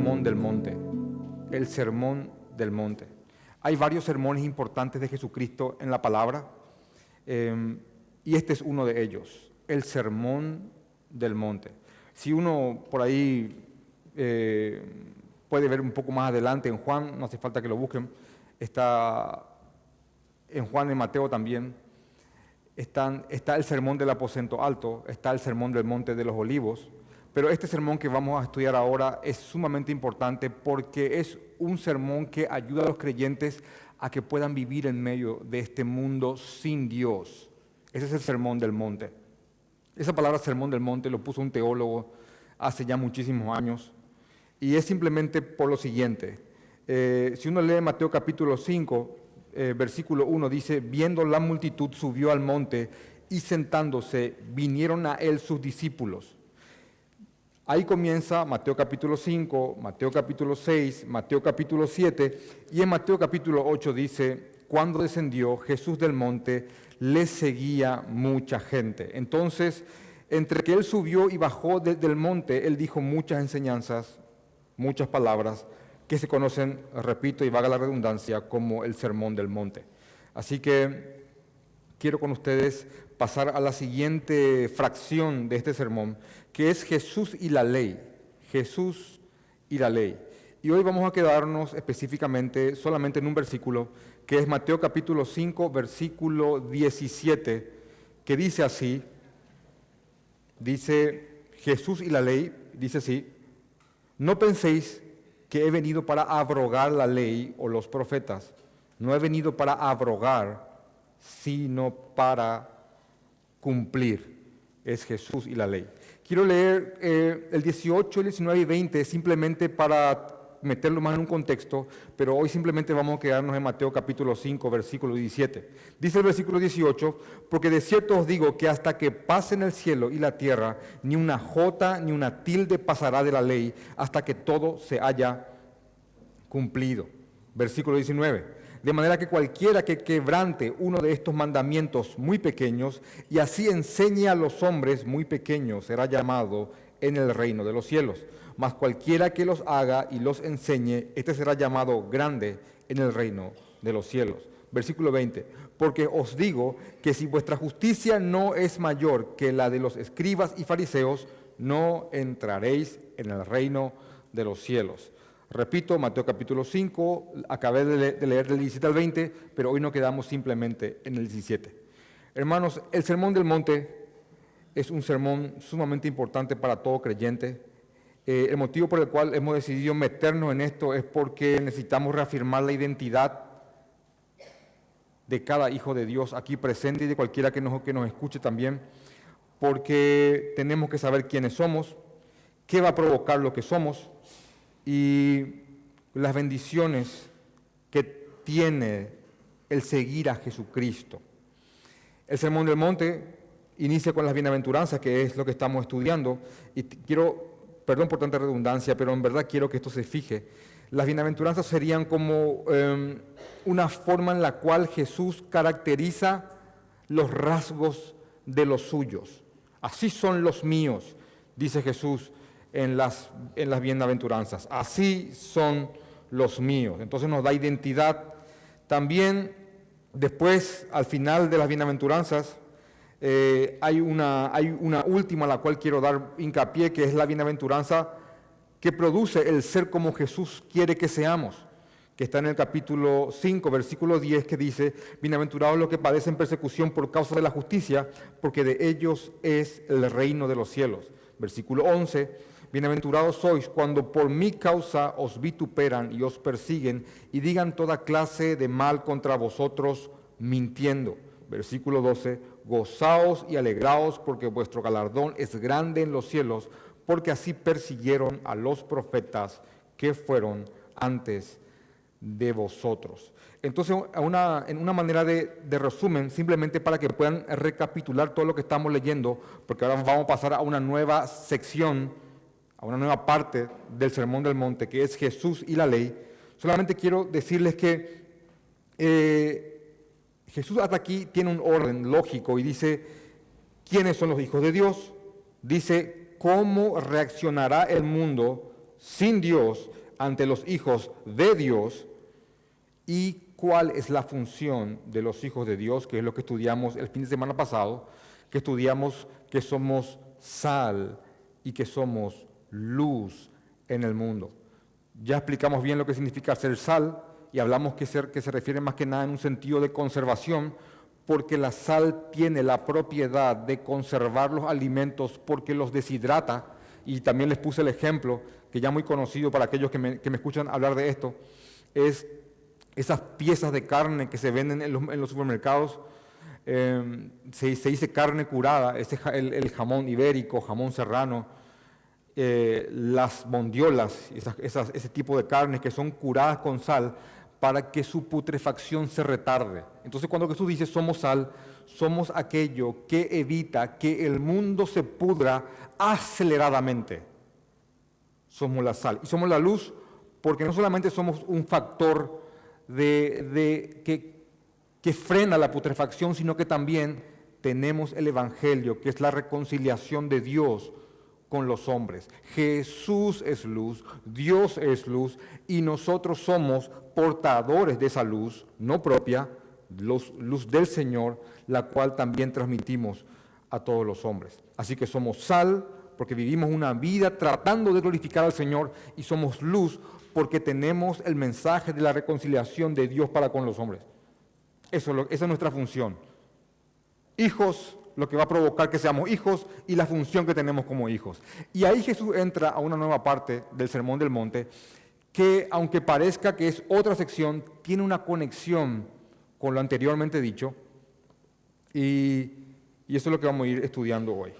sermón del monte. El sermón del monte. Hay varios sermones importantes de Jesucristo en la palabra eh, y este es uno de ellos, el sermón del monte. Si uno por ahí eh, puede ver un poco más adelante en Juan, no hace falta que lo busquen, está en Juan y Mateo también, está el sermón del aposento alto, está el sermón del monte de los olivos, pero este sermón que vamos a estudiar ahora es sumamente importante porque es un sermón que ayuda a los creyentes a que puedan vivir en medio de este mundo sin Dios. Ese es el sermón del monte. Esa palabra sermón del monte lo puso un teólogo hace ya muchísimos años y es simplemente por lo siguiente. Eh, si uno lee Mateo capítulo 5, eh, versículo 1, dice, viendo la multitud subió al monte y sentándose vinieron a él sus discípulos. Ahí comienza Mateo capítulo 5, Mateo capítulo 6, Mateo capítulo 7 y en Mateo capítulo 8 dice, cuando descendió Jesús del monte, le seguía mucha gente. Entonces, entre que él subió y bajó del monte, él dijo muchas enseñanzas, muchas palabras que se conocen, repito y vaga la redundancia, como el sermón del monte. Así que quiero con ustedes pasar a la siguiente fracción de este sermón, que es Jesús y la ley. Jesús y la ley. Y hoy vamos a quedarnos específicamente solamente en un versículo, que es Mateo capítulo 5, versículo 17, que dice así, dice Jesús y la ley, dice así, no penséis que he venido para abrogar la ley o los profetas, no he venido para abrogar, sino para cumplir. Es Jesús y la ley. Quiero leer eh, el 18, el 19 y 20 simplemente para meterlo más en un contexto, pero hoy simplemente vamos a quedarnos en Mateo capítulo 5, versículo 17. Dice el versículo 18, porque de cierto os digo que hasta que pasen el cielo y la tierra, ni una jota ni una tilde pasará de la ley hasta que todo se haya cumplido. Versículo 19 de manera que cualquiera que quebrante uno de estos mandamientos muy pequeños y así enseñe a los hombres muy pequeños será llamado en el reino de los cielos. Mas cualquiera que los haga y los enseñe, este será llamado grande en el reino de los cielos. Versículo 20. Porque os digo que si vuestra justicia no es mayor que la de los escribas y fariseos, no entraréis en el reino de los cielos. Repito, Mateo capítulo 5, acabé de leer del 17 al 20, pero hoy no quedamos simplemente en el 17. Hermanos, el sermón del monte es un sermón sumamente importante para todo creyente. Eh, el motivo por el cual hemos decidido meternos en esto es porque necesitamos reafirmar la identidad de cada hijo de Dios aquí presente y de cualquiera que nos, que nos escuche también, porque tenemos que saber quiénes somos, qué va a provocar lo que somos y las bendiciones que tiene el seguir a Jesucristo. El Sermón del Monte inicia con las bienaventuranzas, que es lo que estamos estudiando, y quiero, perdón por tanta redundancia, pero en verdad quiero que esto se fije. Las bienaventuranzas serían como em, una forma en la cual Jesús caracteriza los rasgos de los suyos. Así son los míos, dice Jesús en las, en las bienaventuranzas. Así son los míos. Entonces nos da identidad. También después, al final de las bienaventuranzas, eh, hay, una, hay una última a la cual quiero dar hincapié, que es la bienaventuranza que produce el ser como Jesús quiere que seamos, que está en el capítulo 5, versículo 10, que dice, bienaventurados los que padecen persecución por causa de la justicia, porque de ellos es el reino de los cielos. Versículo 11, Bienaventurados sois cuando por mi causa os vituperan y os persiguen y digan toda clase de mal contra vosotros mintiendo. Versículo 12, gozaos y alegraos porque vuestro galardón es grande en los cielos, porque así persiguieron a los profetas que fueron antes de vosotros. Entonces, una, en una manera de, de, resumen, simplemente para que puedan recapitular todo lo que estamos leyendo, porque ahora vamos a pasar a una nueva sección a una nueva parte del Sermón del Monte, que es Jesús y la ley, solamente quiero decirles que eh, Jesús hasta aquí tiene un orden lógico y dice quiénes son los hijos de Dios, dice cómo reaccionará el mundo sin Dios ante los hijos de Dios y cuál es la función de los hijos de Dios, que es lo que estudiamos el fin de semana pasado, que estudiamos que somos sal y que somos luz en el mundo. Ya explicamos bien lo que significa ser sal y hablamos que, ser, que se refiere más que nada en un sentido de conservación, porque la sal tiene la propiedad de conservar los alimentos porque los deshidrata. Y también les puse el ejemplo, que ya muy conocido para aquellos que me, escuchan hablar de esto, es esas piezas de carne que se venden en los, supermercados. Em, se, dice carne curada, ese, el jamón ibérico, jamón serrano, eh, las mondiolas, ese tipo de carnes que son curadas con sal para que su putrefacción se retarde. Entonces cuando Jesús dice somos sal, somos aquello que evita que el mundo se pudra aceleradamente. Somos la sal y somos la luz porque no solamente somos un factor de, que, que frena la putrefacción, sino que también tenemos el Evangelio, que es la reconciliación de Dios con los hombres. Jesús es luz, Dios es luz y nosotros somos portadores de esa luz, no propia, luz del Señor, la cual también transmitimos a todos los hombres. Así que somos sal porque vivimos una vida tratando de glorificar al Señor y somos luz porque tenemos el mensaje de la reconciliación de Dios para con los hombres. Eso, esa es nuestra función. Hijos lo que va a provocar que seamos hijos y la función que tenemos como hijos. Y ahí Jesús entra a una nueva parte del Sermón del Monte que, aunque parezca que es otra sección, tiene una conexión con lo anteriormente dicho y, eso es lo que vamos a ir estudiando hoy.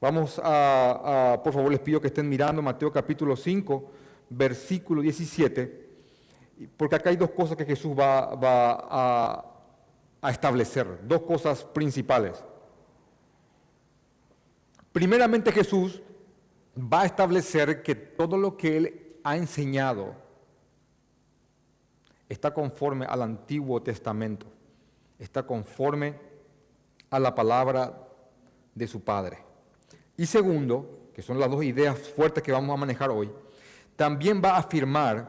Vamos a, por favor, les pido que estén mirando Mateo capítulo 5, versículo 17, porque acá hay dos cosas que Jesús va, a, a establecer, dos cosas principales. Primeramente Jesús va a establecer que todo lo que Él ha enseñado está conforme al Antiguo Testamento, está conforme a la palabra de su Padre. Y segundo, que son las dos ideas fuertes que vamos a manejar hoy, también va a afirmar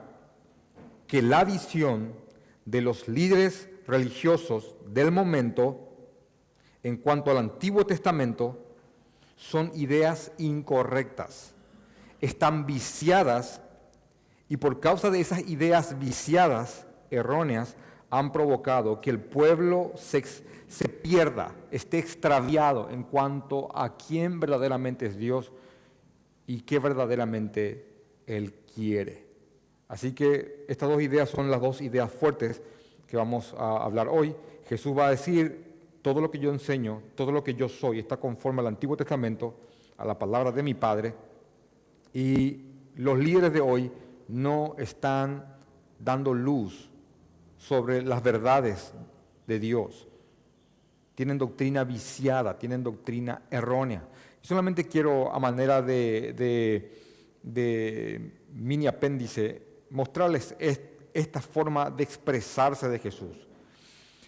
que la visión de los líderes religiosos del momento en cuanto al Antiguo Testamento son ideas incorrectas, están viciadas y por causa de esas ideas viciadas, erróneas, han provocado que el pueblo se, pierda, esté extraviado en cuanto a quién verdaderamente es Dios y qué verdaderamente Él quiere. Así que estas dos ideas son las dos ideas fuertes que vamos a hablar hoy. Jesús va a decir todo lo que yo enseño, todo lo que yo soy, está conforme al Antiguo Testamento, a la palabra de mi Padre, y los líderes de hoy no están dando luz sobre las verdades de Dios. Tienen doctrina viciada, tienen doctrina errónea. solamente quiero, a manera de, mini apéndice, mostrarles esta forma de expresarse de Jesús.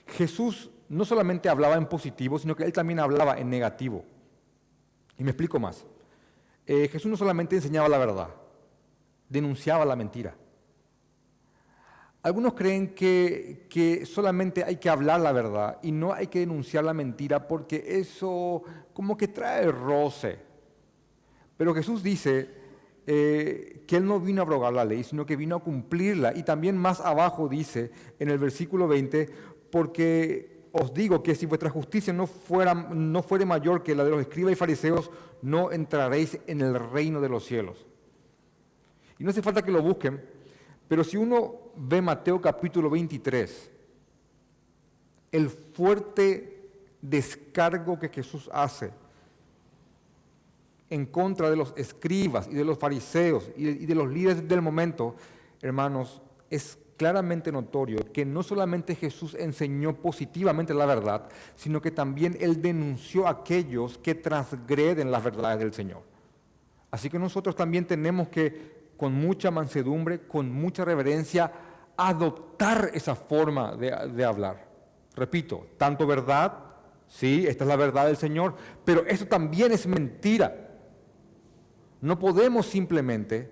Jesús no solamente hablaba en positivo, sino que él también hablaba en negativo. Y me explico más. Eh, Jesús no solamente enseñaba la verdad, denunciaba la mentira. Algunos creen que, que, solamente hay que hablar la verdad y no hay que denunciar la mentira porque eso como que trae roce. Pero Jesús dice eh, que Él no vino a abrogar la ley, sino que vino a cumplirla. Y también más abajo dice en el versículo 20, porque os digo que si vuestra justicia no fuera, no fuere mayor que la de los escribas y fariseos, no entraréis en el reino de los cielos. Y no hace falta que lo busquen, pero si uno ve Mateo capítulo 23, el fuerte descargo que Jesús hace en contra de los escribas y de los fariseos y de los líderes del momento, hermanos, es claramente notorio que no solamente Jesús enseñó positivamente la verdad, sino que también Él denunció a aquellos que transgreden las verdades del Señor. Así que nosotros también tenemos que, con mucha mansedumbre, con mucha reverencia, adoptar esa forma de, hablar. Repito, tanto verdad, sí, esta es la verdad del Señor, pero eso también es mentira. No podemos simplemente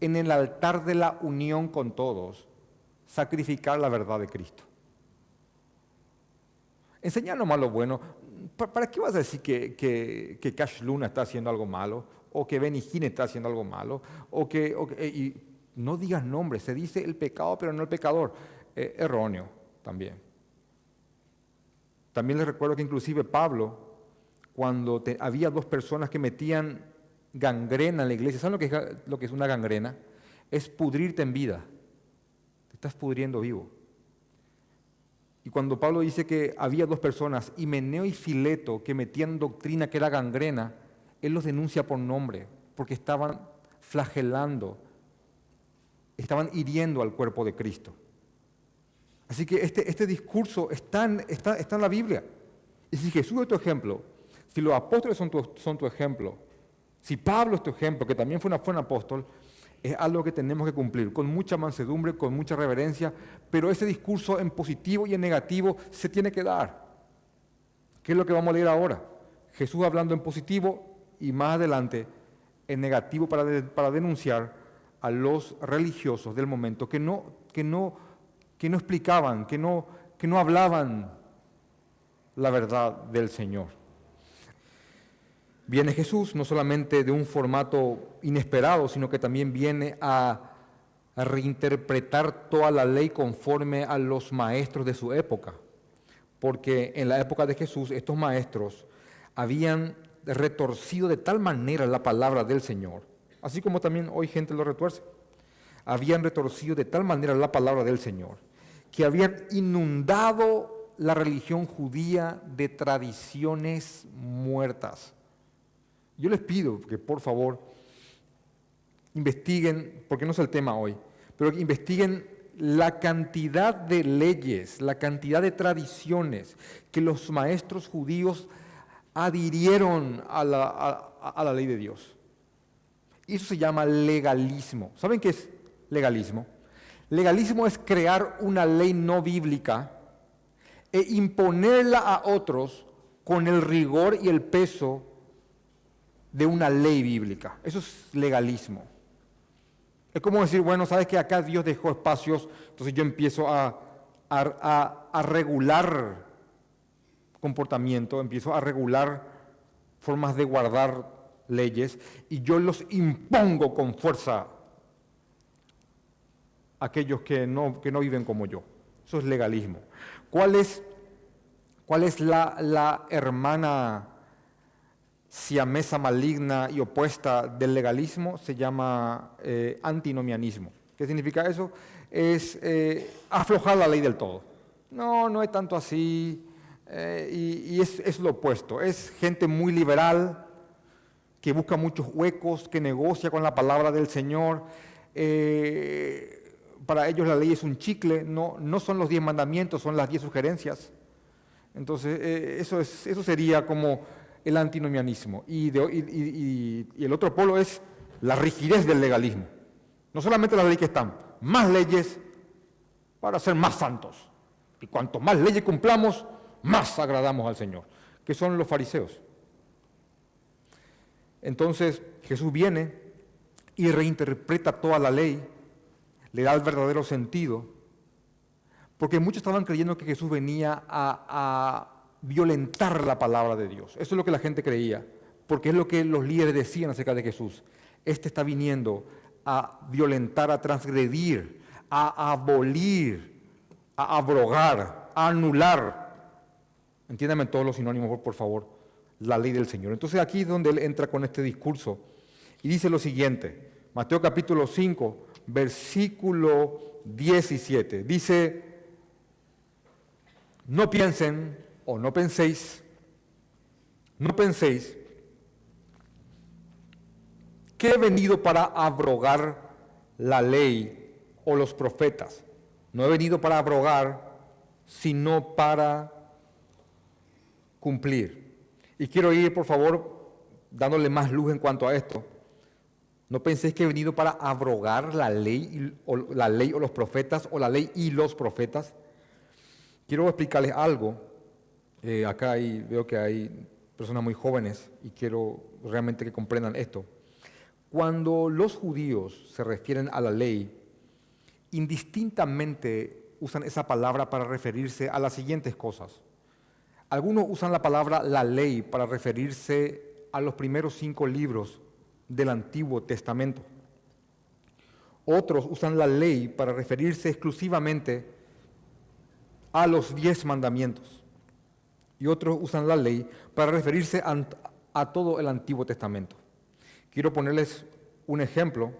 en el altar de la unión con todos, sacrificar la verdad de Cristo. Enseñar nomás lo bueno. ¿Para qué vas a decir que, que, Cash Luna está haciendo algo malo? ¿O que Benny está haciendo algo malo? ¿O que, y no digas nombres, se dice el pecado pero no el pecador. Eh, erróneo también. También les recuerdo que inclusive Pablo, cuando había dos personas que metían gangrena en la iglesia, ¿saben lo que, es, lo que es una gangrena? Es pudrirte en vida. Estás pudriendo vivo. Y cuando Pablo dice que había dos personas, Himeneo y Fileto, que metían doctrina que era gangrena, él los denuncia por nombre, porque estaban flagelando, estaban hiriendo al cuerpo de Cristo. Así que este, este discurso está en, está, en, la Biblia. Y si Jesús es tu ejemplo, si los apóstoles son tu, son tu ejemplo, si Pablo es tu ejemplo, que también fue, una, fue un apóstol, es algo que tenemos que cumplir con mucha mansedumbre, con mucha reverencia, pero ese discurso en positivo y en negativo se tiene que dar. ¿Qué es lo que vamos a leer ahora? Jesús hablando en positivo y más adelante en negativo para, para denunciar a los religiosos del momento que no, que no, que no explicaban, que no, que no hablaban la verdad del Señor. Viene Jesús no solamente de un formato inesperado, sino que también viene a, reinterpretar toda la ley conforme a los maestros de su época. Porque en la época de Jesús estos maestros habían retorcido de tal manera la palabra del Señor, así como también hoy gente lo retuerce, habían retorcido de tal manera la palabra del Señor, que habían inundado la religión judía de tradiciones muertas yo les pido que por favor investiguen, porque no es el tema hoy, pero que investiguen la cantidad de leyes, la cantidad de tradiciones que los maestros judíos adhirieron a la, ley de Dios. Y eso se llama legalismo. ¿Saben qué es legalismo? Legalismo es crear una ley no bíblica e imponerla a otros con el rigor y el peso de una ley bíblica. Eso es legalismo. Es como decir, bueno, sabes que acá Dios dejó espacios, entonces yo empiezo a, a, regular comportamiento, empiezo a regular formas de guardar leyes y yo los impongo con fuerza a aquellos que no, que no viven como yo. Eso es legalismo. ¿Cuál es, cuál es la, la hermana siamesa maligna y opuesta del legalismo se llama eh, antinomianismo. ¿Qué significa eso? Es eh, aflojar la ley del todo. No, no es tanto así. Eh, y, es, es, lo opuesto. Es gente muy liberal, que busca muchos huecos, que negocia con la palabra del Señor. para ellos la ley es un chicle, no, no son los diez mandamientos, son las diez sugerencias. Entonces, eso, es, eso sería como el antinomianismo. Y, el otro polo es la rigidez del legalismo. No solamente las leyes que están, más leyes para ser más santos. Y cuanto más leyes cumplamos, más agradamos al Señor, que son los fariseos. Entonces Jesús viene y reinterpreta toda la ley, le da el verdadero sentido, porque muchos estaban creyendo que Jesús venía a violentar la palabra de Dios. Eso es lo que la gente creía, porque es lo que los líderes decían acerca de Jesús. Este está viniendo a violentar, a transgredir, a abolir, a abrogar, a anular. Entiéndame todos los sinónimos, por favor, la ley del Señor. Entonces aquí es donde él entra con este discurso y dice lo siguiente, Mateo capítulo 5, versículo 17, dice, no piensen o no penséis, no penséis que he venido para abrogar la ley o los profetas. No he venido para abrogar, sino para cumplir. Y quiero ir, por favor, dándole más luz en cuanto a esto. No penséis que he venido para abrogar la ley, o, la ley o los profetas, o la ley y los profetas. Quiero explicarles algo eh, acá veo que hay personas muy jóvenes y quiero realmente que comprendan esto. Cuando los judíos se refieren a la ley, indistintamente usan esa palabra para referirse a las siguientes cosas. Algunos usan la palabra la ley para referirse a los primeros cinco libros del Antiguo Testamento. Otros usan la ley para referirse exclusivamente a los diez mandamientos. Y otros usan la ley para referirse a, todo el Antiguo Testamento. Quiero ponerles un ejemplo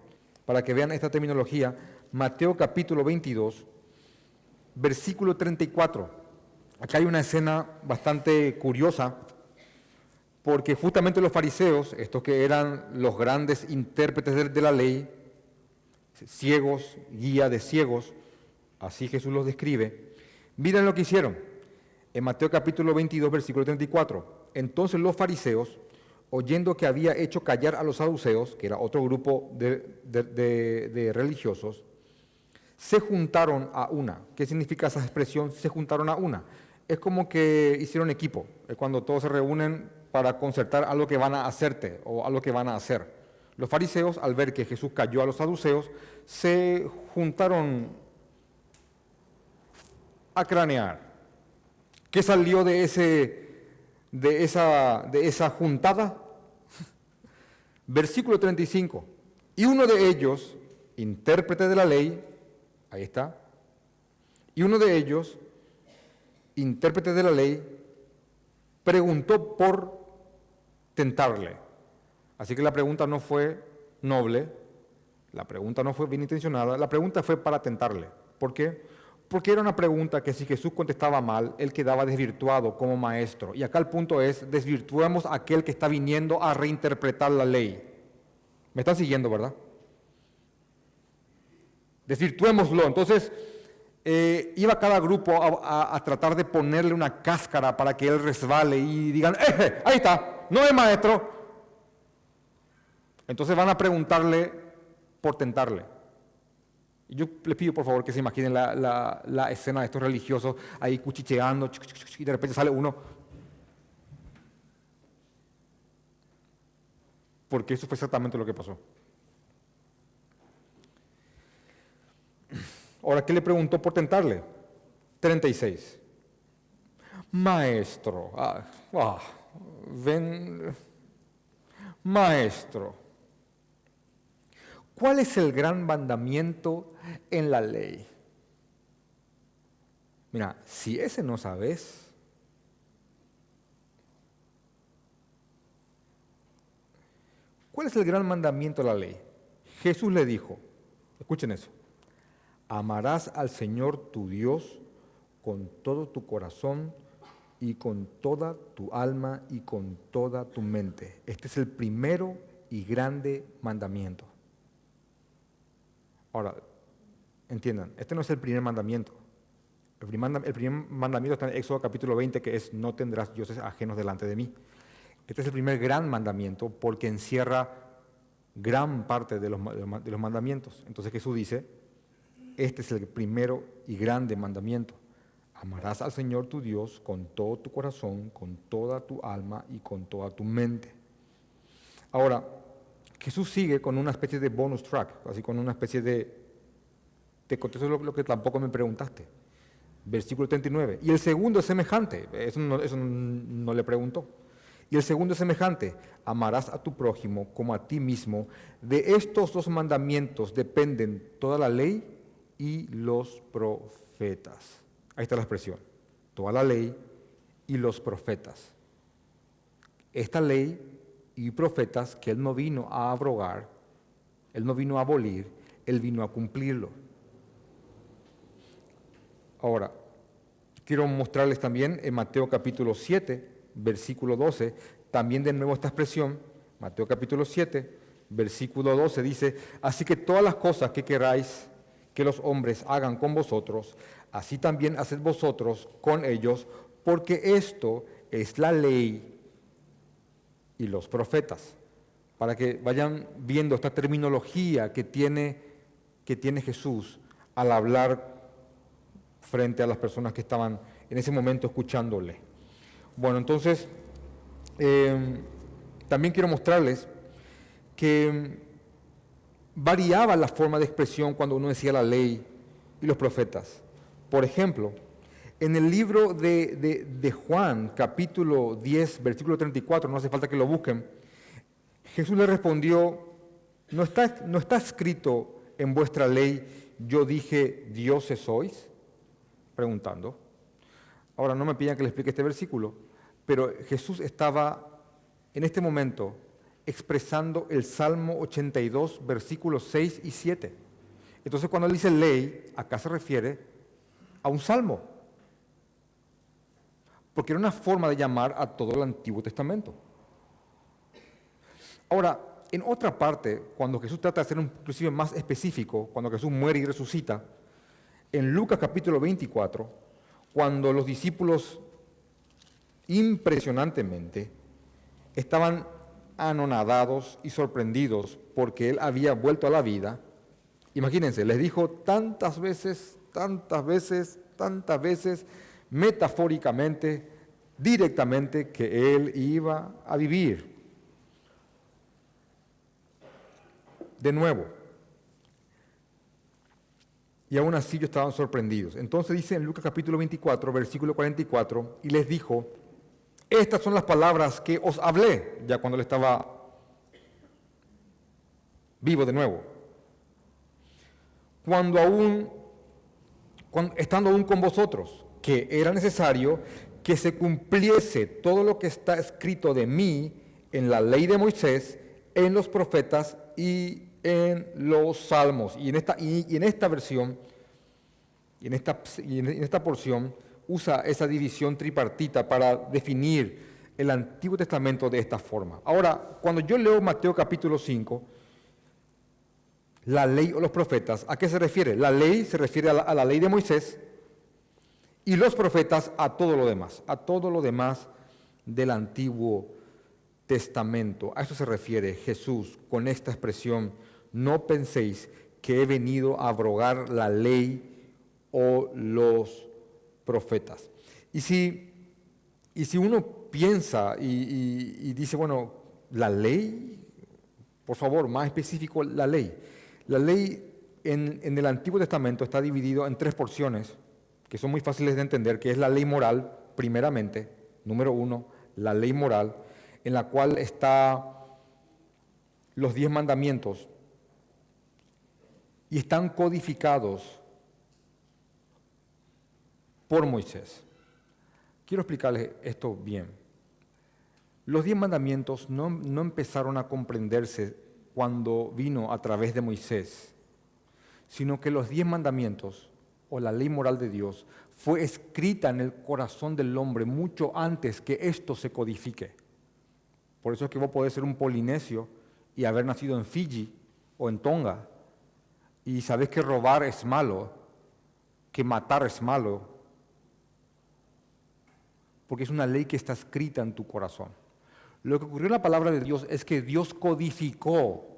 para que vean esta terminología. Mateo capítulo 22, versículo 34. Acá hay una escena bastante curiosa, porque justamente los fariseos, estos que eran los grandes intérpretes de la ley, ciegos, guía de ciegos, así Jesús los describe, miren lo que hicieron. En Mateo capítulo 22, versículo 34. Entonces los fariseos, oyendo que había hecho callar a los saduceos, que era otro grupo de, religiosos, se juntaron a una. ¿Qué significa esa expresión? Se juntaron a una. Es como que hicieron equipo, es cuando todos se reúnen para concertar algo que van a hacerte o algo que van a hacer. Los fariseos, al ver que Jesús cayó a los saduceos, se juntaron a cranear. ¿Qué salió de, ese, de, esa, de esa juntada? Versículo 35. Y uno de ellos, intérprete de la ley, ahí está, y uno de ellos, intérprete de la ley, preguntó por tentarle. Así que la pregunta no fue noble, la pregunta no fue bien intencionada, la pregunta fue para tentarle. ¿Por qué? Porque era una pregunta que si Jesús contestaba mal, él quedaba desvirtuado como maestro. Y acá el punto es, desvirtuemos a aquel que está viniendo a reinterpretar la ley. ¿Me están siguiendo, verdad? Desvirtuémoslo. Entonces, eh, iba cada grupo a, tratar de ponerle una cáscara para que él resbale y digan, ¡eh, ahí está! No es maestro. Entonces van a preguntarle por tentarle. Yo les pido por favor que se imaginen la, escena de estos religiosos ahí cuchicheando y de repente sale uno. Porque eso fue exactamente lo que pasó. Ahora, ¿qué le preguntó por tentarle? 36. Maestro, ah, ah, ven, maestro, ¿cuál es el gran mandamiento en la ley. Mira, si ese no sabes, ¿cuál es el gran mandamiento de la ley? Jesús le dijo, escuchen eso, amarás al Señor tu Dios con todo tu corazón y con toda tu alma y con toda tu mente. Este es el primero y grande mandamiento. Ahora, Entiendan, este no es el primer mandamiento. El primer, mandamiento está en Éxodo capítulo 20, que es no tendrás dioses ajenos delante de mí. Este es el primer gran mandamiento porque encierra gran parte de los, de los mandamientos. Entonces Jesús dice, este es el primero y grande mandamiento. Amarás al Señor tu Dios con todo tu corazón, con toda tu alma y con toda tu mente. Ahora, Jesús sigue con una especie de bonus track, así con una especie de te contesto lo, que tampoco me preguntaste. Versículo 39. Y el segundo es semejante. Eso no, le preguntó. Y el segundo es semejante. Amarás a tu prójimo como a ti mismo. De estos dos mandamientos dependen toda la ley y los profetas. Ahí está la expresión. Toda la ley y los profetas. Esta ley y profetas que Él no vino a abrogar, Él no vino a abolir, Él vino a cumplirlo. Ahora, quiero mostrarles también en Mateo capítulo 7, versículo 12, también de nuevo esta expresión, Mateo capítulo 7, versículo 12 dice, así que todas las cosas que queráis que los hombres hagan con vosotros, así también haced vosotros con ellos, porque esto es la ley y los profetas. Para que vayan viendo esta terminología que tiene, que tiene Jesús al hablar frente a las personas que estaban en ese momento escuchándole. Bueno, entonces, em, también quiero mostrarles que variaba la forma de expresión cuando uno decía la ley y los profetas. Por ejemplo, en el libro de, Juan, capítulo 10, versículo 34, no hace falta que lo busquen, Jesús le respondió, ¿no está, no está escrito en vuestra ley, yo dije, dioses sois? Preguntando. Ahora no me pidan que le explique este versículo, pero Jesús estaba en este momento expresando el Salmo 82, versículos 6 y 7. Entonces cuando él dice ley, acá se refiere a un salmo, porque era una forma de llamar a todo el Antiguo Testamento. Ahora, en otra parte, cuando Jesús trata de ser inclusive más específico, cuando Jesús muere y resucita, en Lucas capítulo 24, cuando los discípulos impresionantemente estaban anonadados y sorprendidos porque él había vuelto a la vida, imagínense, les dijo tantas veces, tantas veces, tantas veces, metafóricamente, directamente, que él iba a vivir. De nuevo. Y aún así ellos estaban sorprendidos. Entonces dice en Lucas capítulo 24, versículo 44, y les dijo, estas son las palabras que os hablé ya cuando él estaba vivo de nuevo. Cuando aún, estando aún con vosotros, que era necesario que se cumpliese todo lo que está escrito de mí en la ley de Moisés, en los profetas y en los salmos. Y en esta, y, en esta versión, y en esta, y en esta porción, usa esa división tripartita para definir el Antiguo Testamento de esta forma. Ahora, cuando yo leo Mateo capítulo 5, la ley o los profetas, ¿a qué se refiere? La ley se refiere a la, a la ley de Moisés y los profetas a todo lo demás, a todo lo demás del Antiguo Testamento. A eso se refiere Jesús con esta expresión, no penséis que he venido a abrogar la ley o los profetas. Y si, y si uno piensa y, dice, bueno, la ley, por favor, más específico, la ley. La ley en, en el Antiguo Testamento está dividido en tres porciones que son muy fáciles de entender, que es la ley moral, primeramente, número uno, la ley moral, en la cual está los diez mandamientos y están codificados por Moisés. Quiero explicarles esto bien. Los diez mandamientos no, no, empezaron a comprenderse cuando vino a través de Moisés, sino que los diez mandamientos o la ley moral de Dios fue escrita en el corazón del hombre mucho antes que esto se codifique. Por eso es que vos podés ser un polinesio y haber nacido en Fiji o en Tonga y sabés que robar es malo, que matar es malo, porque es una ley que está escrita en tu corazón. Lo que ocurrió en la palabra de Dios es que Dios codificó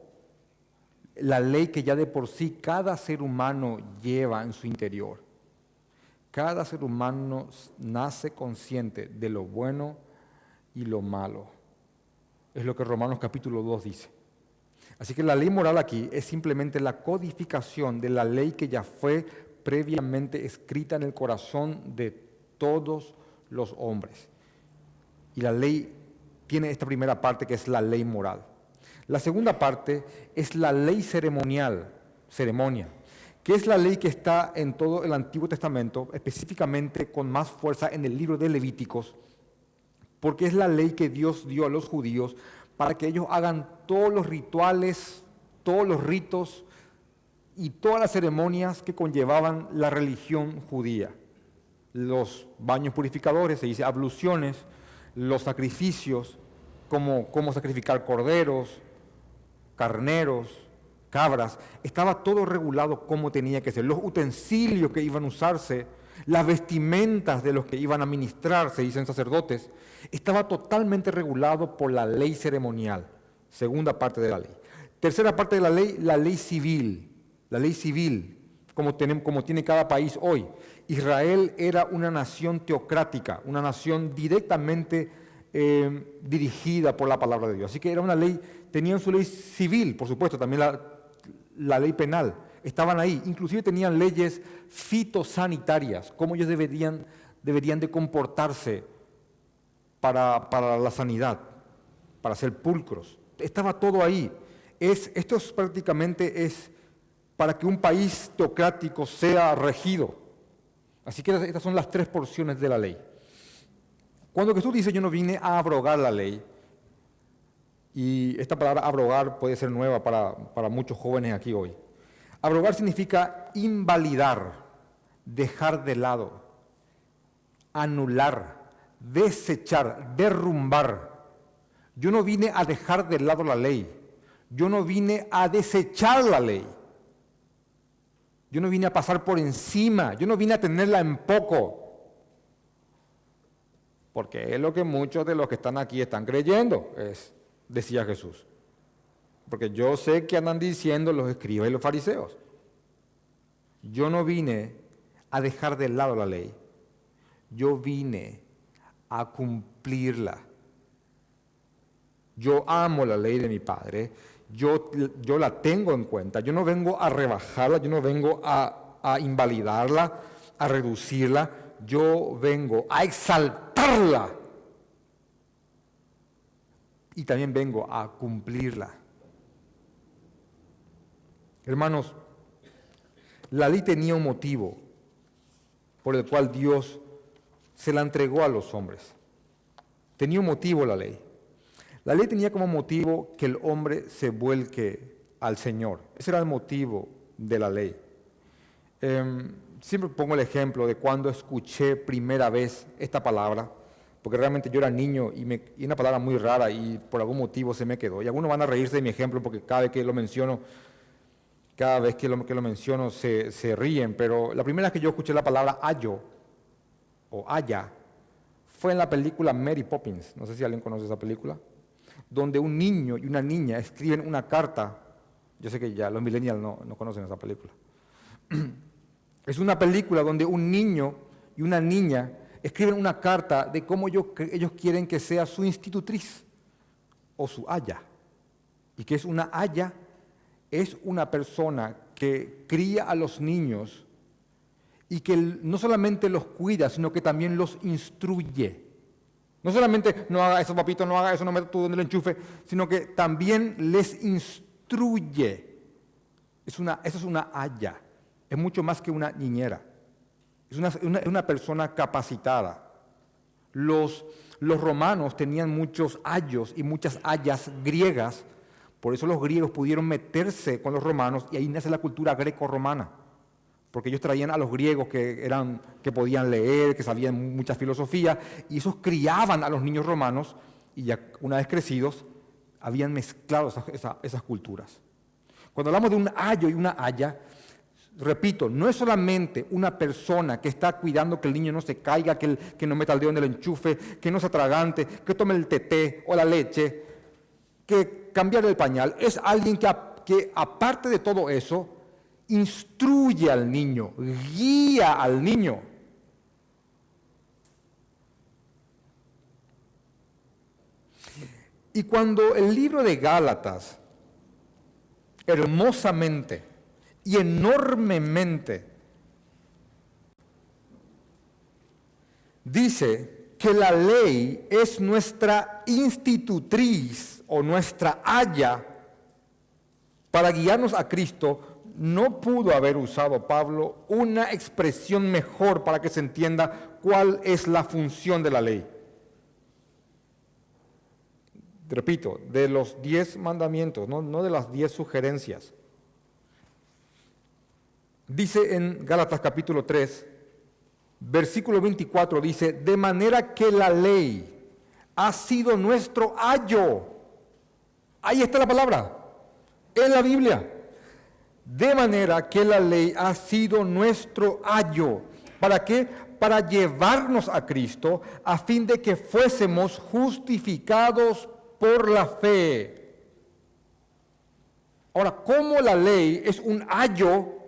la ley que ya de por sí cada ser humano lleva en su interior. Cada ser humano nace consciente de lo bueno y lo malo. Es lo que Romanos capítulo 2 dice. Así que la ley moral aquí es simplemente la codificación de la ley que ya fue previamente escrita en el corazón de todos los hombres. Y la ley tiene esta primera parte que es la ley moral. La segunda parte es la ley ceremonial, ceremonia, que es la ley que está en todo el Antiguo Testamento, específicamente con más fuerza en el libro de Levíticos, porque es la ley que Dios dio a los judíos para que ellos hagan todos los rituales, todos los ritos y todas las ceremonias que conllevaban la religión judía. Los baños purificadores, se dice abluciones, los sacrificios, como, como sacrificar corderos, carneros, cabras, estaba todo regulado como tenía que ser. Los utensilios que iban a usarse, las vestimentas de los que iban a ministrar, se dicen sacerdotes, estaba totalmente regulado por la ley ceremonial, segunda parte de la ley. Tercera parte de la ley, la ley civil, la ley civil, como, como tiene cada país hoy. Israel era una nación teocrática, una nación directamente eh, dirigida por la palabra de Dios. Así que era una ley, tenían su ley civil, por supuesto, también la ley penal. Estaban ahí, inclusive tenían leyes fitosanitarias, cómo ellos deberían, deberían de comportarse para, para la sanidad, para ser pulcros. Estaba todo ahí. Es, esto es prácticamente es para que un país teocrático sea regido. Así que estas son las tres porciones de la ley. Cuando Jesús dice yo no vine a abrogar la ley, y esta palabra abrogar puede ser nueva para, para muchos jóvenes aquí hoy. Abrogar significa invalidar, dejar de lado, anular, desechar, derrumbar. Yo no vine a dejar de lado la ley, yo no vine a desechar la ley. Yo no vine a pasar por encima, yo no vine a tenerla en poco. Porque es lo que muchos de los que están aquí están creyendo, es, decía Jesús. Porque yo sé que andan diciendo los escribas y los fariseos. Yo no vine a dejar de lado la ley. Yo vine a cumplirla. Yo amo la ley de mi Padre. Yo, yo la tengo en cuenta. Yo no vengo a rebajarla, yo no vengo a, a invalidarla, a reducirla. Yo vengo a exaltarla. Y también vengo a cumplirla. Hermanos, la ley tenía un motivo por el cual Dios se la entregó a los hombres. Tenía un motivo la ley. La ley tenía como motivo que el hombre se vuelque al Señor. Ese era el motivo de la ley. Em, siempre pongo el ejemplo de cuando escuché primera vez esta palabra, porque realmente yo era niño y, me, y una palabra muy rara y por algún motivo se me quedó. Y algunos van a reírse de mi ejemplo porque cada vez que lo menciono cada vez que lo, menciono se, se, ríen, pero la primera vez que yo escuché la palabra ayo o haya fue en la película Mary Poppins, no sé si alguien conoce esa película, donde un niño y una niña escriben una carta, yo sé que ya los millennials no, no conocen esa película, es una película donde un niño y una niña escriben una carta de cómo ellos, quieren que sea su institutriz o su haya, y que es una haya es una persona que cría a los niños y que no solamente los cuida, sino que también los instruye. No solamente no haga eso, papito, no haga eso, no metas tú donde el enchufe, sino que también les instruye. Es una, eso es una haya, es mucho más que una niñera. Es una, una persona capacitada. Los, los romanos tenían muchos ayos y muchas hayas griegas por eso los griegos pudieron meterse con los romanos y ahí nace la cultura greco-romana. Porque ellos traían a los griegos que, eran, que podían leer, que sabían mucha filosofía, y esos criaban a los niños romanos y ya una vez crecidos habían mezclado esas, culturas. Cuando hablamos de un ayo y una haya, repito, no es solamente una persona que está cuidando que el niño no se caiga, que, que no meta el dedo en el enchufe, que no se atragante, que tome el teté o la leche, que cambiar el pañal, es alguien que, que aparte de todo eso, instruye al niño, guía al niño. Y cuando el libro de Gálatas, hermosamente y enormemente, dice que la ley es nuestra institutriz o nuestra haya para guiarnos a Cristo, no pudo haber usado Pablo una expresión mejor para que se entienda cuál es la función de la ley. Repito, de los diez mandamientos, no, no de las diez sugerencias. Dice en Gálatas capítulo 3, versículo 24, dice, de manera que la ley ha sido nuestro ayo Ahí está la palabra, en la Biblia. De manera que la ley ha sido nuestro ayo. ¿Para qué? Para llevarnos a Cristo a fin de que fuésemos justificados por la fe. Ahora, ¿cómo la ley es un ayo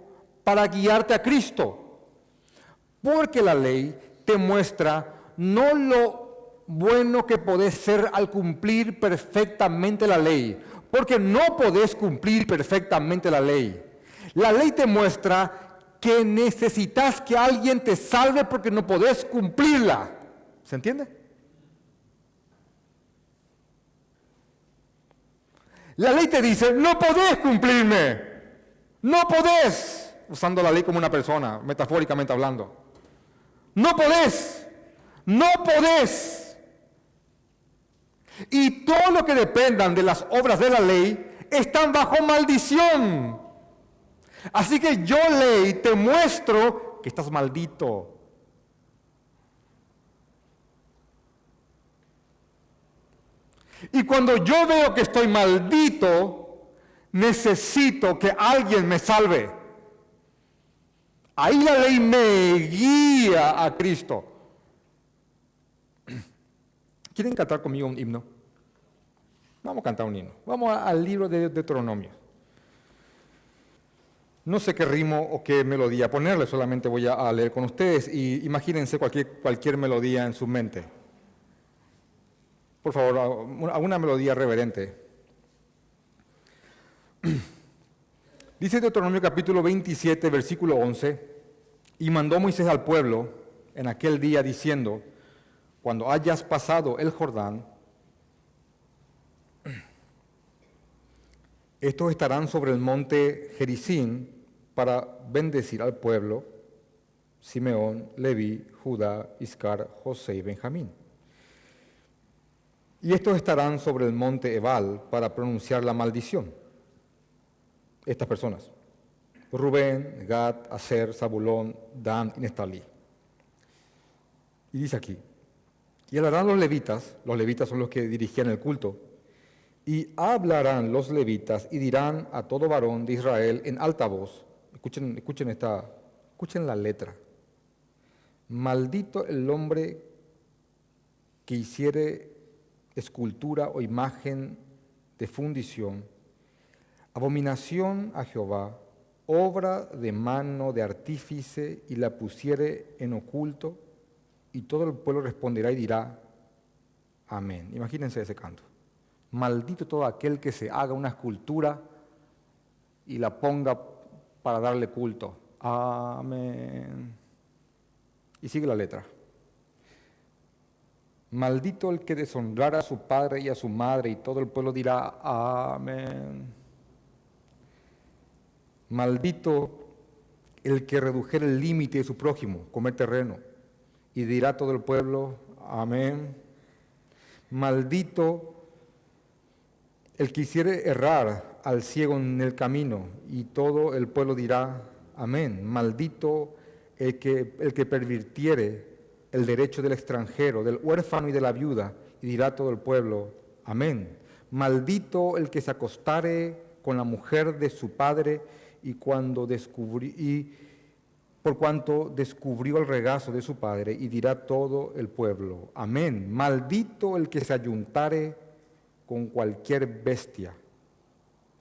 para guiarte a Cristo? Porque la ley te muestra no lo bueno que podés ser al cumplir perfectamente la ley. porque no podés cumplir perfectamente la ley. La ley te muestra que necesitas que alguien te salve porque no podés cumplirla. ¿Se entiende? La ley te dice, no podés cumplirme, no podés, usando la ley como una persona, metafóricamente hablando. No podés, no podés. Y todo lo que dependan de las obras de la ley están bajo maldición. Así que yo ley te muestro que estás maldito. Y cuando yo veo que estoy maldito, necesito que alguien me salve. Ahí la ley me guía a Cristo. ¿Quieren cantar conmigo un himno? Vamos a cantar un himno. Vamos al libro de Deuteronomio. No sé qué ritmo o qué melodía ponerle, solamente voy a leer con ustedes y imagínense cualquier, cualquier melodía en su mente. Por favor, alguna melodía reverente. Dice Deuteronomio capítulo 27, versículo 11, y mandó Moisés al pueblo en aquel día diciendo, cuando hayas pasado el Jordán, estos estarán sobre el monte Jericín para bendecir al pueblo, Simeón, Leví, Judá, Iscar, José y Benjamín. Y estos estarán sobre el monte Ebal para pronunciar la maldición. Estas personas. Rubén, Gad, Aser, Zabulón, Dan y Nestalí. Y dice aquí, y hablarán los levitas, los levitas son los que dirigían el culto, y hablarán los levitas y dirán a todo varón de Israel en alta voz, escuchen, escuchen, esta, escuchen la letra, maldito el hombre que hiciere escultura o imagen de fundición, abominación a Jehová, obra de mano de artífice y la pusiere en oculto, y todo el pueblo responderá y dirá, amén. Imagínense ese canto. Maldito todo aquel que se haga una escultura y la ponga para darle culto. Amén. Y sigue la letra. Maldito el que deshonrara a su padre y a su madre, y todo el pueblo dirá, amén. Maldito el que redujera el límite de su prójimo, comer terreno, y dirá todo el pueblo, amén. Maldito el que hiciere errar al ciego en el camino, y todo el pueblo dirá, amén. Maldito el que, el que pervirtiere el derecho del extranjero, del huérfano y de la viuda, y dirá todo el pueblo, amén. Maldito el que se acostare con la mujer de su padre y cuando y por cuanto descubrió el regazo de su padre, y dirá todo el pueblo, amén. Maldito el que se ayuntare con cualquier bestia.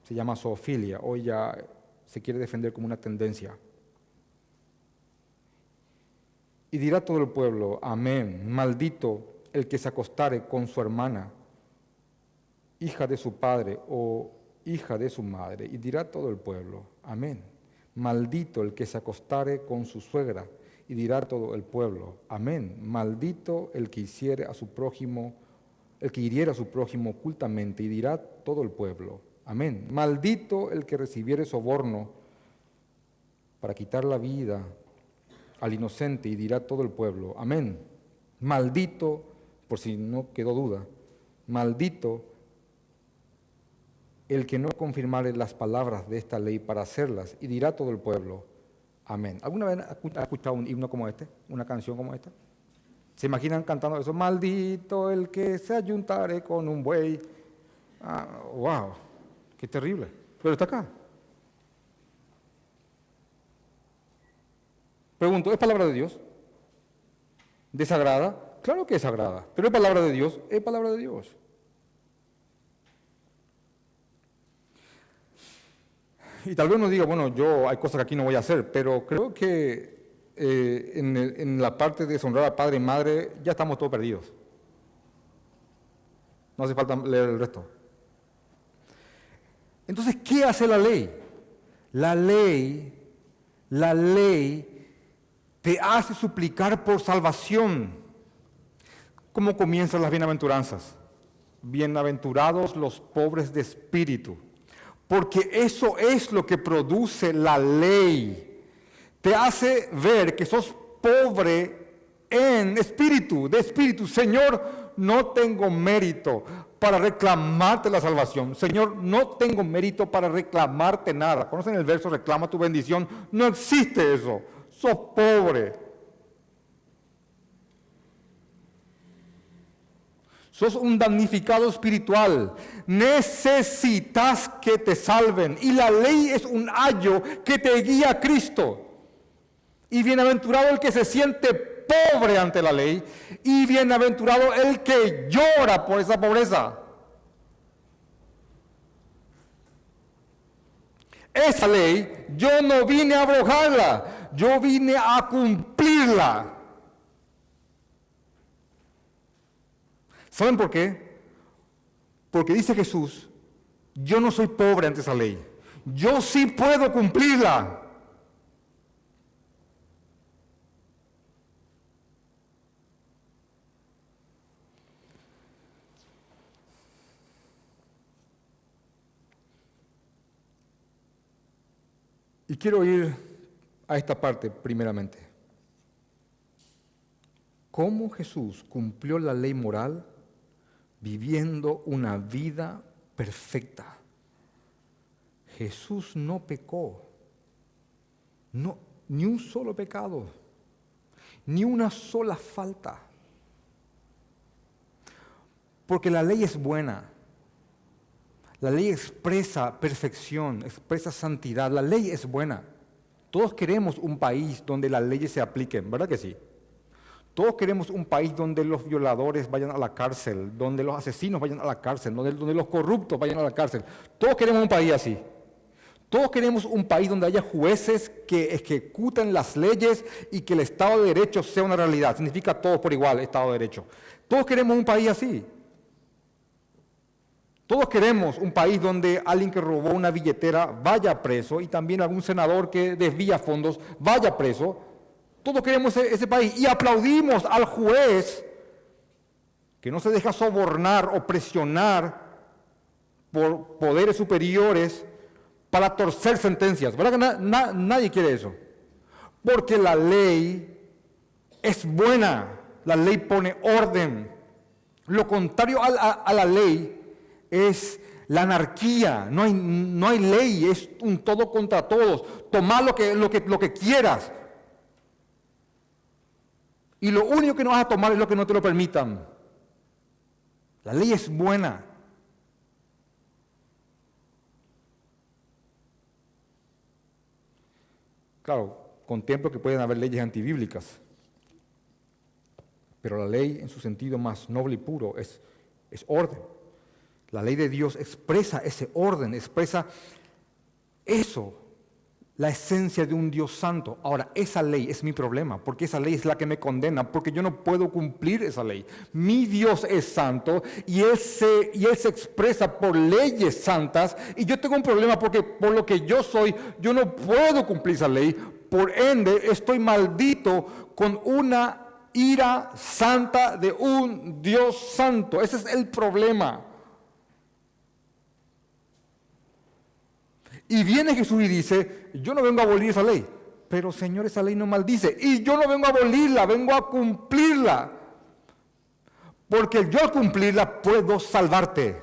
Se llama zoofilia, hoy ya se quiere defender como una tendencia. Y dirá todo el pueblo, amén, maldito el que se acostare con su hermana, hija de su padre o hija de su madre. Y dirá todo el pueblo, amén. Maldito el que se acostare con su suegra. Y dirá todo el pueblo, amén. Maldito el que hiciere a su prójimo, el que hiriera a su prójimo ocultamente. Y dirá todo el pueblo, amén. Maldito el que recibiere soborno para quitar la vida al inocente y dirá todo el pueblo, amén. Maldito, por si no quedó duda, maldito el que no confirmare las palabras de esta ley para hacerlas y dirá todo el pueblo, amén. ¿Alguna vez ha escuchado un himno como este, una canción como esta? ¿Se imaginan cantando eso? Maldito el que se ayuntare con un buey. Ah, wow, qué terrible. Pero está acá. Pregunto, ¿es palabra de Dios? ¿Desagrada? Claro que es sagrada, pero es palabra de Dios, es palabra de Dios. Y tal vez uno diga, bueno, yo hay cosas que aquí no voy a hacer, pero creo que eh, en, en, la parte de deshonrar a padre y madre ya estamos todos perdidos. No hace falta leer el resto. Entonces, ¿qué hace la ley? La ley, la ley te hace suplicar por salvación. ¿Cómo comienzan las bienaventuranzas? Bienaventurados los pobres de espíritu, porque eso es lo que produce la ley. Te hace ver que sos pobre en espíritu, de espíritu. Señor, no tengo mérito para reclamarte la salvación. Señor, no tengo mérito para reclamarte nada. ¿Conocen el verso reclama tu bendición? No existe eso. Sos pobre. Sos un damnificado espiritual. Necesitas que te salven. Y la ley es un ayo que te guía a Cristo. Y bienaventurado el que se siente pobre ante la ley. Y bienaventurado el que llora por esa pobreza. Esa ley yo no vine a abrogarla, yo vine a cumplirla. ¿Saben por qué? Porque dice Jesús, yo no soy pobre ante esa ley, yo sí puedo cumplirla. Y quiero ir a esta parte primeramente. ¿Cómo Jesús cumplió la ley moral viviendo una vida perfecta? Jesús no pecó, no, ni un solo pecado, ni una sola falta. Porque la ley es buena, la ley expresa perfección, expresa santidad. La ley es buena. Todos queremos un país donde las leyes se apliquen, ¿verdad que sí? Todos queremos un país donde los violadores vayan a la cárcel, donde los asesinos vayan a la cárcel, donde, los corruptos vayan a la cárcel. Todos queremos un país así. Todos queremos un país donde haya jueces que ejecuten las leyes y que el Estado de Derecho sea una realidad. Significa todos por igual, Estado de Derecho. Todos queremos un país así. Todos queremos un país donde alguien que robó una billetera vaya preso y también algún senador que desvía fondos vaya preso. Todos queremos ese, país y aplaudimos al juez que no se deja sobornar o presionar por poderes superiores para torcer sentencias. ¿Verdad que nadie quiere eso? Porque la ley es buena, la ley pone orden. Lo contrario a la ley es la anarquía, no hay, no hay ley, es un todo contra todos. Toma lo que, lo, que, lo que quieras. Y lo único que no vas a tomar es lo que no te lo permitan. La ley es buena. Claro, contemplo que pueden haber leyes antibíblicas, pero la ley en su sentido más noble y puro es, es orden. La ley de Dios expresa ese orden, expresa eso, la esencia de un Dios santo. Ahora, esa ley es mi problema, porque esa ley es la que me condena, porque yo no puedo cumplir esa ley. Mi Dios es santo y Él se, y expresa por leyes santas y yo tengo un problema porque por lo que yo soy, yo no puedo cumplir esa ley. Por ende, estoy maldito con una ira santa de un Dios santo. Ese es el problema. Y viene Jesús y dice, yo no vengo a abolir esa ley, pero Señor, esa ley no maldice. Y yo no vengo a abolirla, vengo a cumplirla. Porque yo al cumplirla puedo salvarte.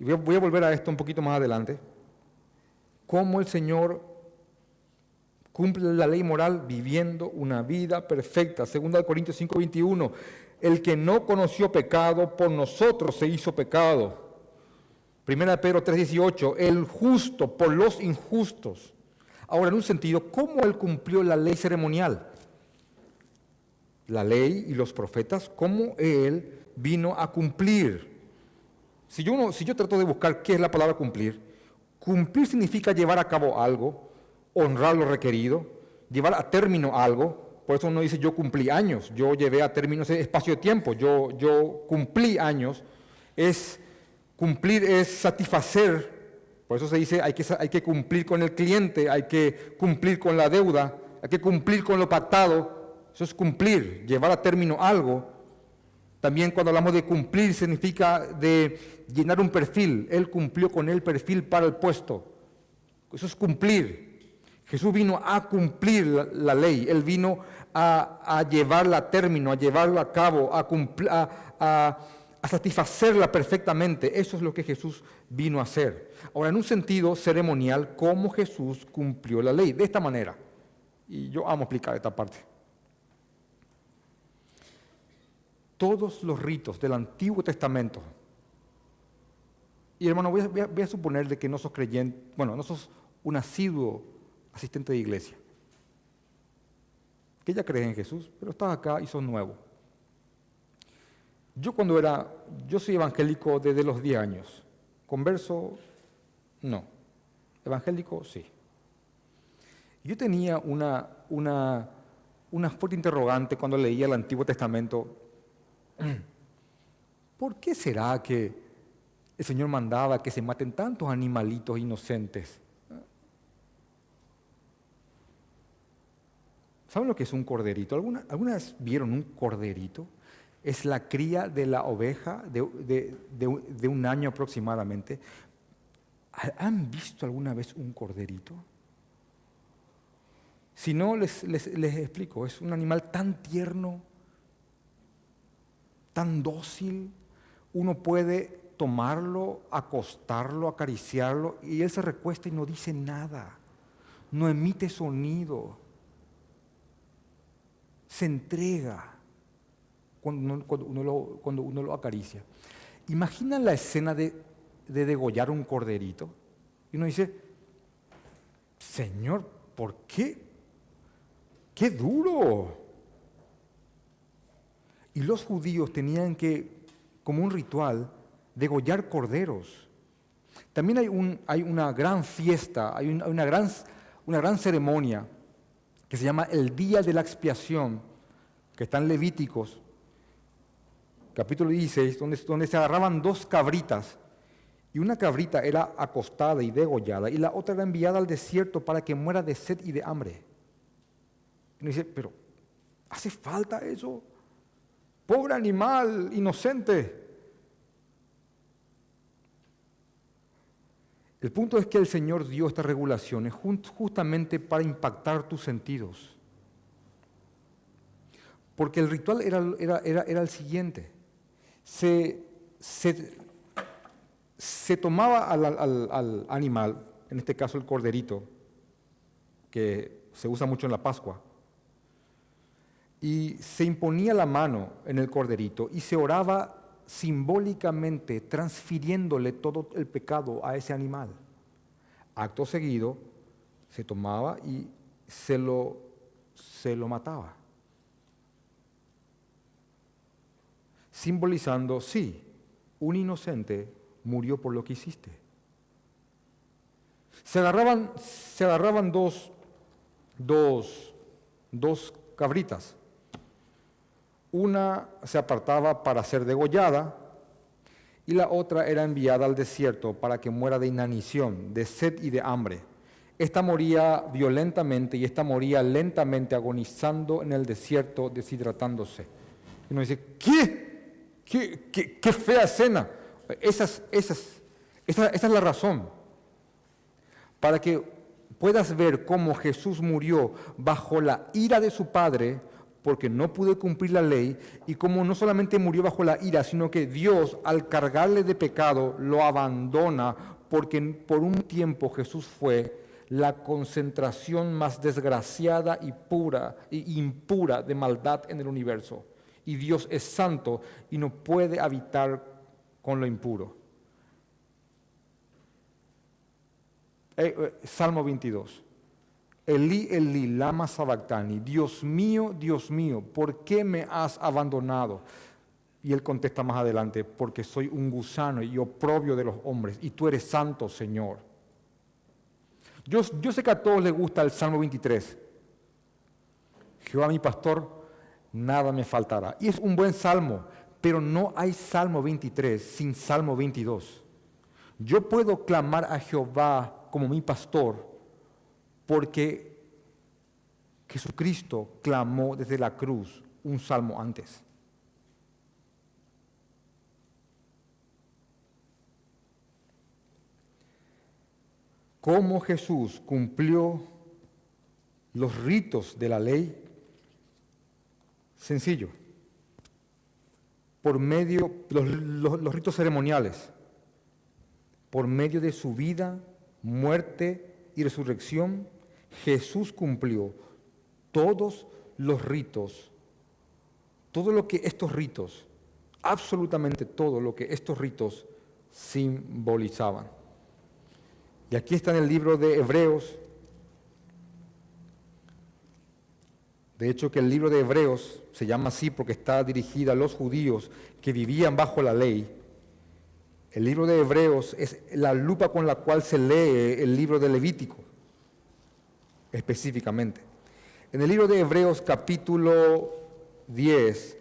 Y voy a volver a esto un poquito más adelante. Cómo el Señor Cumple la ley moral viviendo una vida perfecta. Segunda Corintios 5:21. El que no conoció pecado por nosotros se hizo pecado. Primera Pedro 3:18. El justo por los injustos. Ahora, en un sentido, ¿cómo él cumplió la ley ceremonial? La ley y los profetas, ¿cómo él vino a cumplir? Si yo, si yo trato de buscar qué es la palabra cumplir, cumplir significa llevar a cabo algo, honrar lo requerido, llevar a término algo. Por eso uno dice, yo cumplí años, yo llevé a término ese espacio de tiempo, yo, yo cumplí años. Es cumplir, es satisfacer. Por eso se dice, hay que, hay que cumplir con el cliente, hay que cumplir con la deuda, hay que cumplir con lo pactado. Eso es cumplir, llevar a término algo. También cuando hablamos de cumplir significa de llenar un perfil. Él cumplió con el perfil para el puesto. Eso es cumplir. Jesús vino a cumplir la, ley, Él vino a, llevarla a término, a llevarla a cabo, a, satisfacerla perfectamente. Eso es lo que Jesús vino a hacer. Ahora, en un sentido ceremonial, ¿cómo Jesús cumplió la ley? De esta manera. Y yo amo explicar esta parte. Todos los ritos del Antiguo Testamento, y hermano, voy a, voy a suponer de que no sos creyente, bueno, no sos un asiduo asistente de iglesia, que ya cree en Jesús, pero estás acá y sos nuevo. Yo cuando era, yo soy evangélico desde los 10 años, converso, no, evangélico, sí. Yo tenía una, una, una fuerte interrogante cuando leía el Antiguo Testamento. ¿Por qué será que el Señor mandaba que se maten tantos animalitos inocentes? ¿Saben lo que es un corderito? ¿Alguna, vieron un corderito? Es la cría de la oveja de, un año aproximadamente. ¿Han visto alguna vez un corderito? Si no, les, explico. Es un animal tan tierno, tan dócil. Uno puede tomarlo, acostarlo, acariciarlo y él se recuesta y no dice nada. No emite sonido se entrega cuando uno, lo, acaricia. Imaginan la escena de, degollar un corderito y uno dice, Señor, ¿por qué? ¡Qué duro! Y los judíos tenían que, como un ritual, degollar corderos. También hay, un, hay una gran fiesta, hay una gran ceremonia que se llama el Día de la Expiación, que está en Levíticos, capítulo 16, donde, donde se agarraban dos cabritas, y una cabrita era acostada y degollada, y la otra era enviada al desierto para que muera de sed y de hambre. Y uno dice, pero ¿hace falta eso? Pobre animal, inocente. El punto es que el Señor dio estas regulaciones justamente para impactar tus sentidos. Porque el ritual era, el siguiente. Se, tomaba al, animal, en este caso el corderito, que se usa mucho en la Pascua, y se imponía la mano en el corderito y se oraba simbólicamente transfiriéndole todo el pecado a ese animal. Acto seguido, se tomaba y se lo, se lo mataba. Simbolizando, sí, un inocente murió por lo que hiciste. Se agarraban, se agarraban dos, dos, dos cabritas una se apartaba para ser degollada y la otra era enviada al desierto para que muera de inanición, de sed y de hambre. Esta moría violentamente y esta moría lentamente agonizando en el desierto, deshidratándose. Y uno dice, ¿qué? ¿Qué, qué, fea escena? Esa es la razón. Para que puedas ver cómo Jesús murió bajo la ira de su Padre, porque no pudo cumplir la ley y como no solamente murió bajo la ira, sino que Dios al cargarle de pecado lo abandona porque por un tiempo Jesús fue la concentración más desgraciada y pura e impura de maldad en el universo. Y Dios es santo y no puede habitar con lo impuro. Eh, eh, Salmo 22. Elí, Elí, lama sabactani, Dios mío, Dios mío, ¿por qué me has abandonado? Y él contesta más adelante, porque soy un gusano y oprobio de los hombres, y tú eres santo, Señor. Yo, yo sé que a todos les gusta el Salmo 23. Jehová mi pastor, nada me faltará. Y es un buen salmo, pero no hay Salmo 23 sin Salmo 22. Yo puedo clamar a Jehová como mi pastor porque Jesucristo clamó desde la cruz un salmo antes. ¿Cómo Jesús cumplió los ritos de la ley? Sencillo. Por medio, los, los ritos ceremoniales, por medio de su vida, muerte y resurrección, Jesús cumplió todos los ritos, todo lo que estos ritos, absolutamente todo lo que estos ritos simbolizaban. Y aquí está en el libro de Hebreos. De hecho que el libro de Hebreos se llama así porque está dirigida a los judíos que vivían bajo la ley. El libro de Hebreos es la lupa con la cual se lee el libro de Levítico, específicamente. En el libro de Hebreos capítulo 10,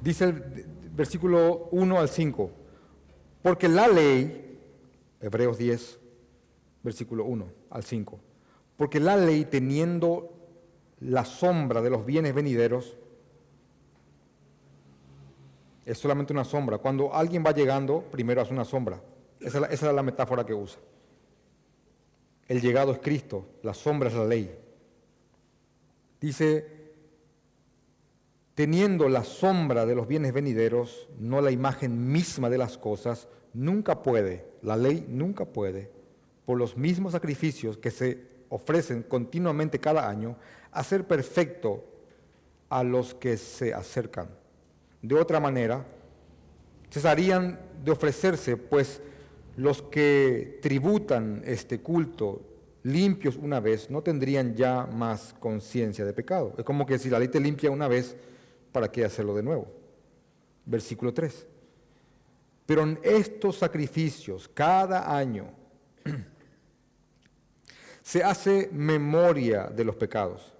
dice el versículo 1 al 5, porque la ley, Hebreos 10, versículo 1 al 5. Porque la ley teniendo la sombra de los bienes venideros, es solamente una sombra. Cuando alguien va llegando, primero hace una sombra. Esa es, la, la metáfora que usa. El llegado es Cristo, la sombra es la ley. Dice, teniendo la sombra de los bienes venideros, no la imagen misma de las cosas, nunca puede, la ley nunca puede por los mismos sacrificios que se ofrecen continuamente cada año, hacer perfecto a los que se acercan. De otra manera, cesarían de ofrecerse, pues los que tributan este culto limpios una vez no tendrían ya más conciencia de pecado. Es como que si la ley te limpia una vez, ¿para qué hacerlo de nuevo? Versículo 3. Pero en estos sacrificios, cada año, se hace memoria de los pecados,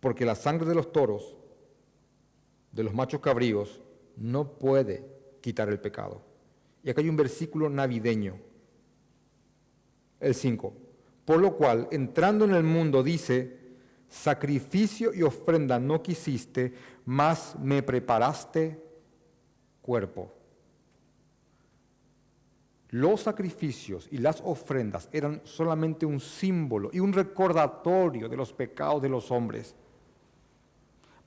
porque la sangre de los toros, de los machos cabríos, no puede quitar el pecado. Y acá hay un versículo navideño, el 5, por lo cual, entrando en el mundo, dice, sacrificio y ofrenda no quisiste, mas me preparaste cuerpo. Los sacrificios y las ofrendas eran solamente un símbolo y un recordatorio de los pecados de los hombres.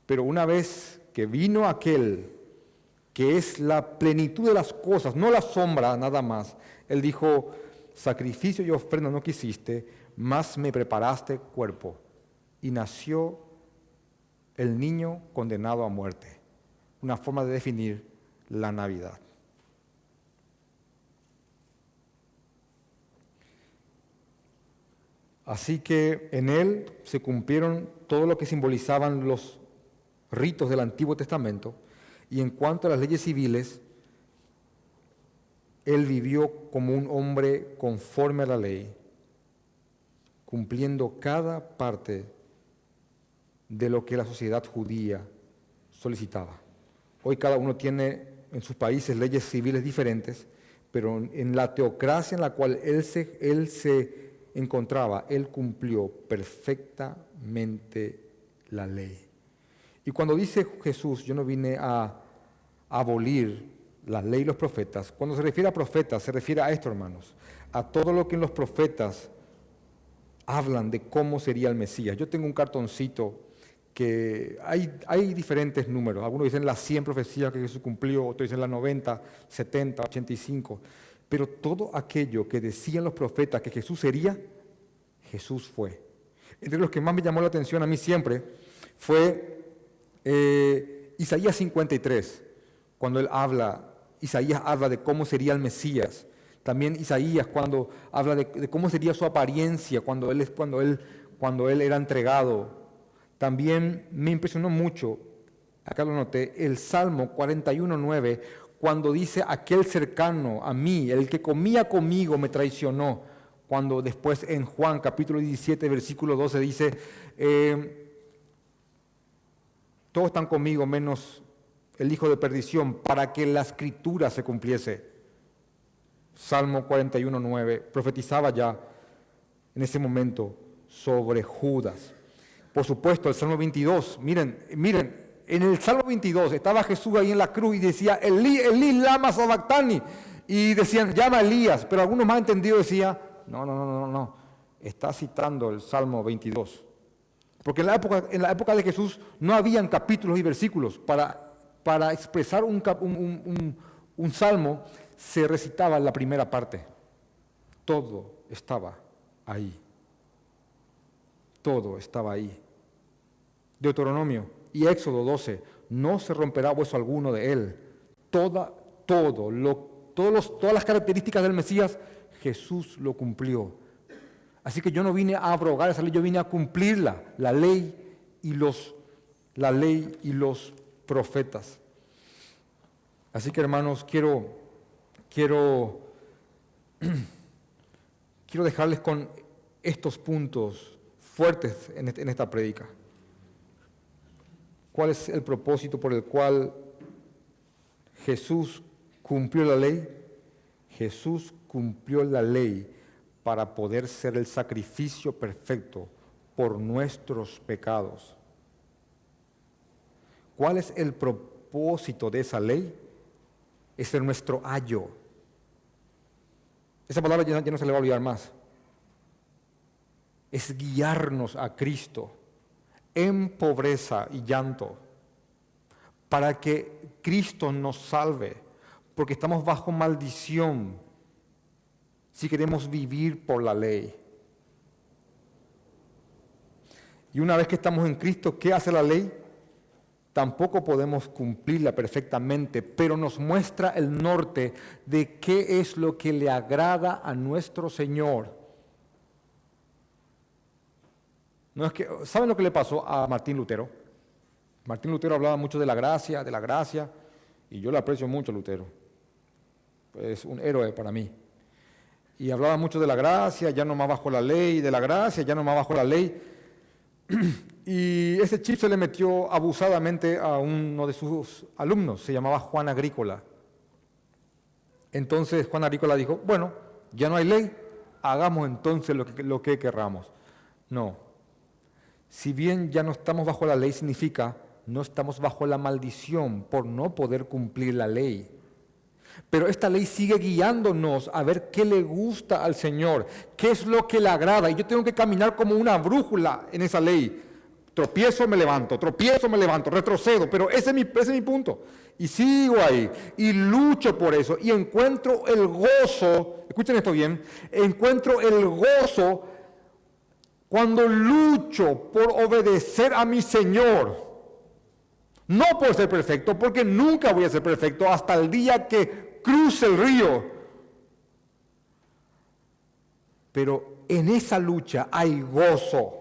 Pero una vez que vino aquel que es la plenitud de las cosas, no la sombra nada más, él dijo, sacrificio y ofrenda no quisiste, más me preparaste cuerpo. Y nació el niño condenado a muerte. Una forma de definir la Navidad. Así que en él se cumplieron todo lo que simbolizaban los ritos del Antiguo Testamento y en cuanto a las leyes civiles, él vivió como un hombre conforme a la ley, cumpliendo cada parte de lo que la sociedad judía solicitaba. Hoy cada uno tiene en sus países leyes civiles diferentes, pero en la teocracia en la cual él se, él se encontraba, él cumplió perfectamente la ley. Y cuando dice Jesús, yo no vine a abolir la ley y los profetas, cuando se refiere a profetas, se refiere a esto, hermanos, a todo lo que en los profetas hablan de cómo sería el Mesías. Yo tengo un cartoncito que hay, hay diferentes números. Algunos dicen las 100 profecías que Jesús cumplió, otros dicen las 90, 70, 85. Pero todo aquello que decían los profetas que Jesús sería, Jesús fue. Entre los que más me llamó la atención a mí siempre fue eh, Isaías 53, cuando él habla, Isaías habla de cómo sería el Mesías. También Isaías cuando habla de, cómo sería su apariencia cuando él, cuando, él, cuando él era entregado. También me impresionó mucho, acá lo noté, el Salmo 41.9, cuando dice aquel cercano a mí, el que comía conmigo me traicionó, cuando después en Juan capítulo 17 versículo 12 dice, eh, todos están conmigo menos el hijo de perdición, para que la escritura se cumpliese. Salmo 41.9 profetizaba ya en ese momento sobre Judas. Por supuesto, el Salmo 22, miren, miren, en el Salmo 22 estaba Jesús ahí en la cruz y decía, Elí, Elí, lama sabactani. Y decían, llama a Elías, pero algunos más entendidos decían, no, no, no, no, no, está citando el Salmo 22. Porque en la época, de Jesús no habían capítulos y versículos. Para, expresar un, salmo se recitaba la primera parte. Todo estaba ahí. Todo estaba ahí. Deuteronomio y Éxodo 12, no se romperá hueso alguno de él. Toda, todo, todos todas las características del Mesías, Jesús lo cumplió. Así que yo no vine a abrogar esa ley, yo vine a cumplirla, la ley y los, la ley y los profetas. Así que hermanos, quiero, quiero, quiero dejarles con estos puntos fuertes en, en esta predica. ¿Cuál es el propósito por el cual Jesús cumplió la ley? Jesús cumplió la ley para poder ser el sacrificio perfecto por nuestros pecados. ¿Cuál es el propósito de esa ley? Es ser nuestro ayo. Esa palabra ya no se le va a olvidar más. Es guiarnos a Cristo en pobreza y llanto, para que Cristo nos salve, porque estamos bajo maldición si queremos vivir por la ley. Y una vez que estamos en Cristo, ¿qué hace la ley? Tampoco podemos cumplirla perfectamente, pero nos muestra el norte de qué es lo que le agrada a nuestro Señor que, ¿Saben lo que le pasó a Martín Lutero? Martín Lutero hablaba mucho de la gracia, de la gracia, y yo le aprecio mucho a Lutero. Es un héroe para mí. Y hablaba mucho de la gracia, ya no más bajo la ley, de la gracia, ya no más bajo la ley. Y ese chip se le metió abusadamente a uno de sus alumnos, se llamaba Juan Agrícola. Entonces Juan Agrícola dijo, bueno, ya no hay ley, hagamos entonces lo que, lo que querramos. No, si bien ya no estamos bajo la ley, significa no estamos bajo la maldición por no poder cumplir la ley. Pero esta ley sigue guiándonos a ver qué le gusta al Señor, qué es lo que le agrada. Y yo tengo que caminar como una brújula en esa ley. Tropiezo, me levanto, tropiezo, me levanto, retrocedo, pero ese es mi, punto. Y sigo ahí y lucho por eso y encuentro el gozo, escuchen esto bien, encuentro el gozo cuando lucho por obedecer a mi Señor, no por ser perfecto, porque nunca voy a ser perfecto hasta el día que cruce el río. Pero en esa lucha hay gozo.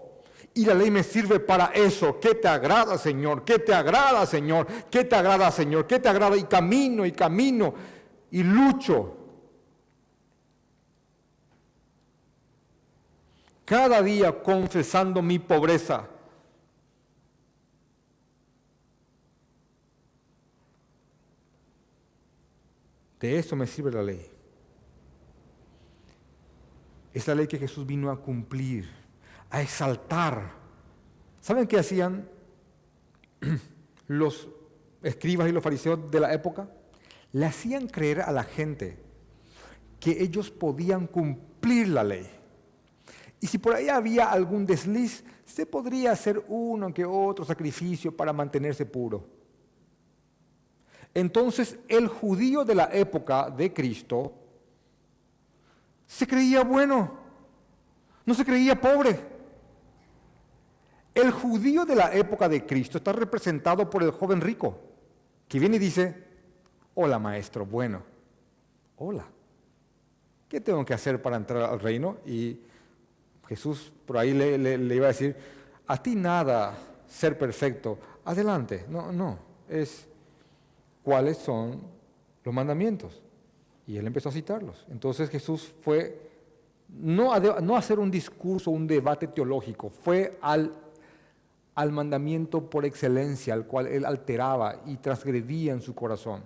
Y la ley me sirve para eso. ¿Qué te agrada, Señor? ¿Qué te agrada, Señor? ¿Qué te agrada, Señor? ¿Qué te agrada? Y camino y camino y lucho cada día confesando mi pobreza. De eso me sirve la ley. Es la ley que Jesús vino a cumplir, a exaltar. ¿Saben qué hacían los escribas y los fariseos de la época? Le hacían creer a la gente que ellos podían cumplir la ley. Y si por ahí había algún desliz, se podría hacer uno que otro sacrificio para mantenerse puro. Entonces el judío de la época de Cristo se creía bueno, no se creía pobre. El judío de la época de Cristo está representado por el joven rico, que viene y dice, hola maestro, bueno, hola, ¿qué tengo que hacer para entrar al reino? Y Jesús por ahí le, iba a decir, a ti nada ser perfecto, adelante. No, no, es cuáles son los mandamientos. Y él empezó a citarlos. Entonces Jesús fue no a, no hacer un discurso, un debate teológico, fue al, al mandamiento por excelencia, al cual él alteraba y transgredía en su corazón,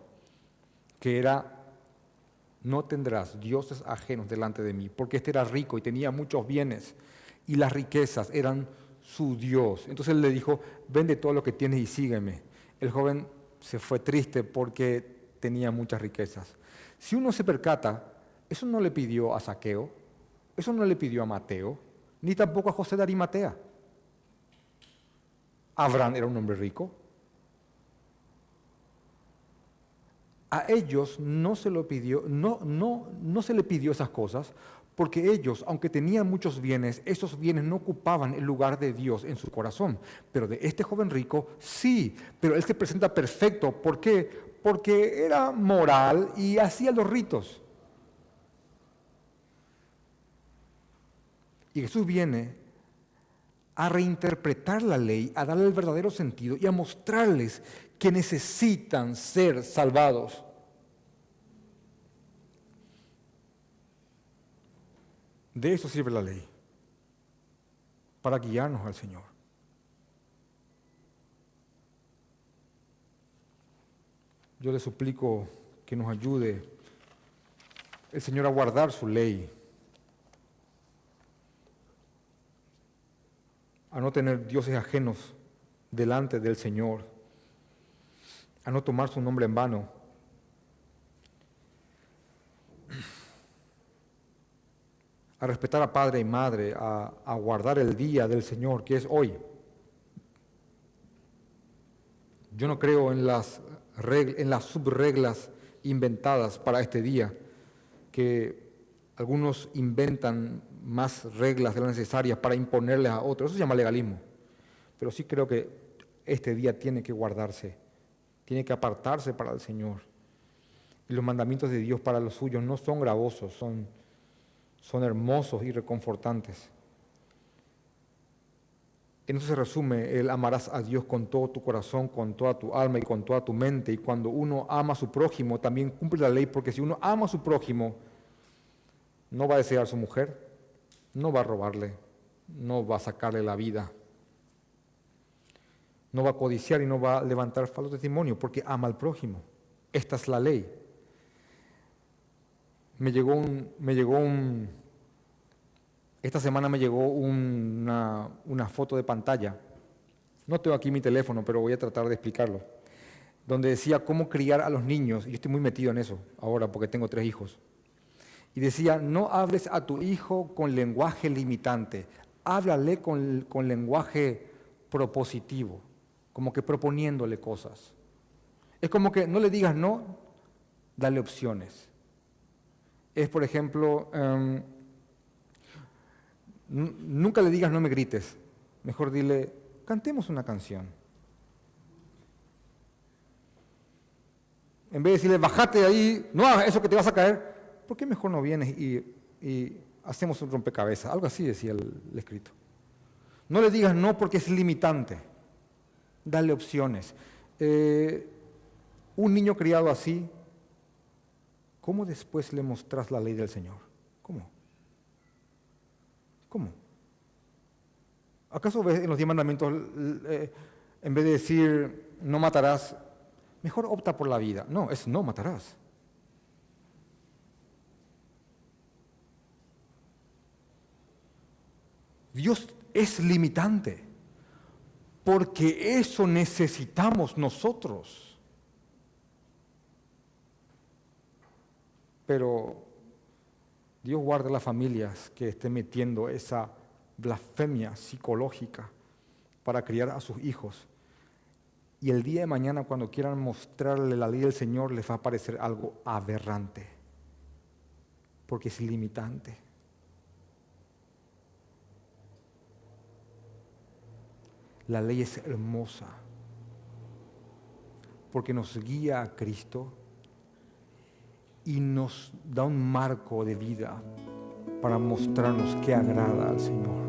que era, no tendrás dioses ajenos delante de mí, porque este era rico y tenía muchos bienes, y las riquezas eran su Dios. Entonces él le dijo, vende todo lo que tienes y sígueme. El joven se fue triste porque tenía muchas riquezas. Si uno se percata, eso no le pidió a Saqueo, eso no le pidió a Mateo, ni tampoco a José de Arimatea. Abraham era un hombre rico. A ellos no se lo pidió, no, no, no se le pidió esas cosas, porque ellos, aunque tenían muchos bienes, esos bienes no ocupaban el lugar de Dios en su corazón. Pero de este joven rico, sí, pero él se presenta perfecto. ¿Por qué? Porque era moral y hacía los ritos. Y Jesús viene a reinterpretar la ley, a darle el verdadero sentido y a mostrarles que necesitan ser salvados. De eso sirve la ley, para guiarnos al Señor. Yo le suplico que nos ayude el Señor a guardar su ley a no tener dioses ajenos delante del Señor, a no tomar su nombre en vano. A respetar a padre y madre, a, guardar el día del Señor, que es hoy. Yo no creo en las, en las subreglas inventadas para este día, que algunos inventan más reglas de las necesarias para imponerles a otros. Eso se llama legalismo. Pero sí creo que este día tiene que guardarse, tiene que apartarse para el Señor. Y los mandamientos de Dios para los suyos no son gravosos, son, son hermosos y reconfortantes. En eso se resume el amarás a Dios con todo tu corazón, con toda tu alma y con toda tu mente. Y cuando uno ama a su prójimo, también cumple la ley, porque si uno ama a su prójimo, no va a desear a su mujer, no va a robarle, no va a sacarle la vida, no va a codiciar y no va a levantar falso testimonio porque ama al prójimo. Esta es la ley. Me llegó un, me llegó un, esta semana me llegó una, una foto de pantalla. No tengo aquí mi teléfono, pero voy a tratar de explicarlo. Donde decía cómo criar a los niños. Yo estoy muy metido en eso ahora porque tengo tres hijos. Y decía, no hables a tu hijo con lenguaje limitante, háblale con lenguaje propositivo, como que proponiéndole cosas. Es como que no le digas no, dale opciones. Es, por ejemplo, em, nunca le digas no me grites, mejor dile, cantemos una canción. En vez de decirle, bajate de ahí, no hagas eso que te vas a caer, ¿por qué mejor no vienes y, hacemos un rompecabezas? Algo así decía el, escrito. No le digas no porque es limitante. Dale opciones. Eh, un niño criado así, ¿cómo después le mostras la ley del Señor? ¿Cómo? ¿Cómo? ¿Acaso ves en los diez mandamientos, eh, en vez de decir no matarás, mejor opta por la vida? No, es no matarás. Dios es limitante, porque eso necesitamos nosotros. Pero Dios guarda las familias que estén metiendo esa blasfemia psicológica para criar a sus hijos. Y el día de mañana cuando quieran mostrarle la ley del Señor les va a parecer algo aberrante, porque es limitante. La ley es hermosa porque nos guía a Cristo y nos da un marco de vida para mostrarnos qué agrada al Señor.